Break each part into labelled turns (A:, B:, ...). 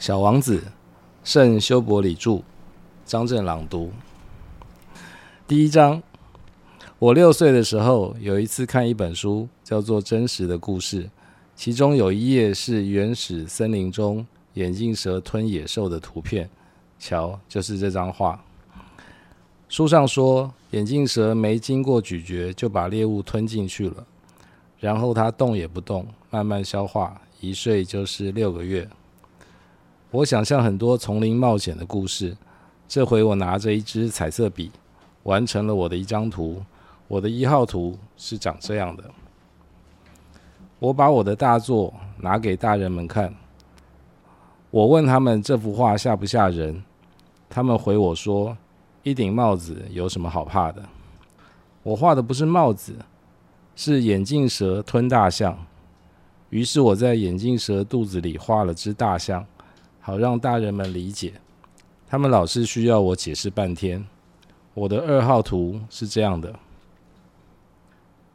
A: 小王子，圣修伯里著，张震朗读。第一章，我六岁的时候，有一次看一本书，叫做《真实的故事》，其中有一页是原始森林中眼镜蛇吞野兽的图片。瞧，就是这张画。书上说，眼镜蛇没经过咀嚼就把猎物吞进去了，然后它动也不动，慢慢消化，一睡就是六个月。我想象很多丛林冒险的故事。这回我拿着一支彩色笔，完成了我的一张图。我的一号图是长这样的。我把我的大作拿给大人们看。我问他们这幅画吓不吓人？他们回我说：“一顶帽子有什么好怕的？”我画的不是帽子，是眼镜蛇吞大象。于是我在眼镜蛇肚子里画了只大象。好让大人们理解，他们老是需要我解释半天。我的二号图是这样的：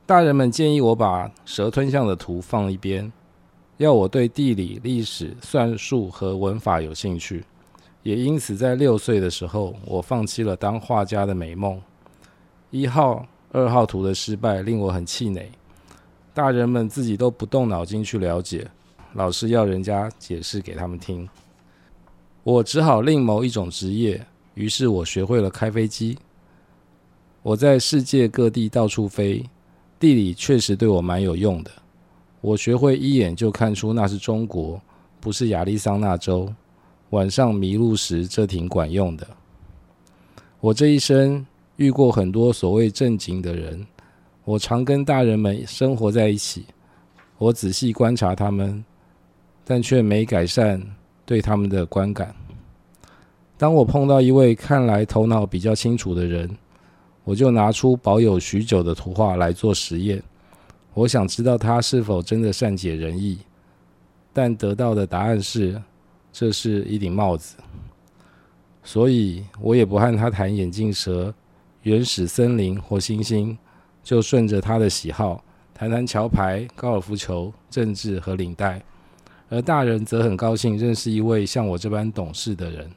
A: 大人们建议我把蛇吞象的图放一边，要我对地理、历史、算术和文法有兴趣。也因此，在六岁的时候，我放弃了当画家的美梦。一号、二号图的失败令我很气馁。大人们自己都不动脑筋去了解，老是要人家解释给他们听。我只好另谋一种职业，于是我学会了开飞机。我在世界各地到处飞，地理确实对我蛮有用的。我学会一眼就看出那是中国，不是亚利桑那州。晚上迷路时，这挺管用的。我这一生遇过很多所谓正经的人，我常跟大人们生活在一起，我仔细观察他们，但却没改善。对他们的观感。当我碰到一位看来头脑比较清楚的人，我就拿出保有许久的图画来做实验。我想知道他是否真的善解人意，但得到的答案是，这是一顶帽子。所以我也不和他谈眼镜蛇、原始森林或星星，就顺着他的喜好谈谈桥牌、高尔夫球、政治和领带。而大人则很高兴认识一位像我这般懂事的人。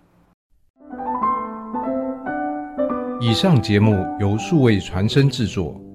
B: 以上节目由数位传声制作。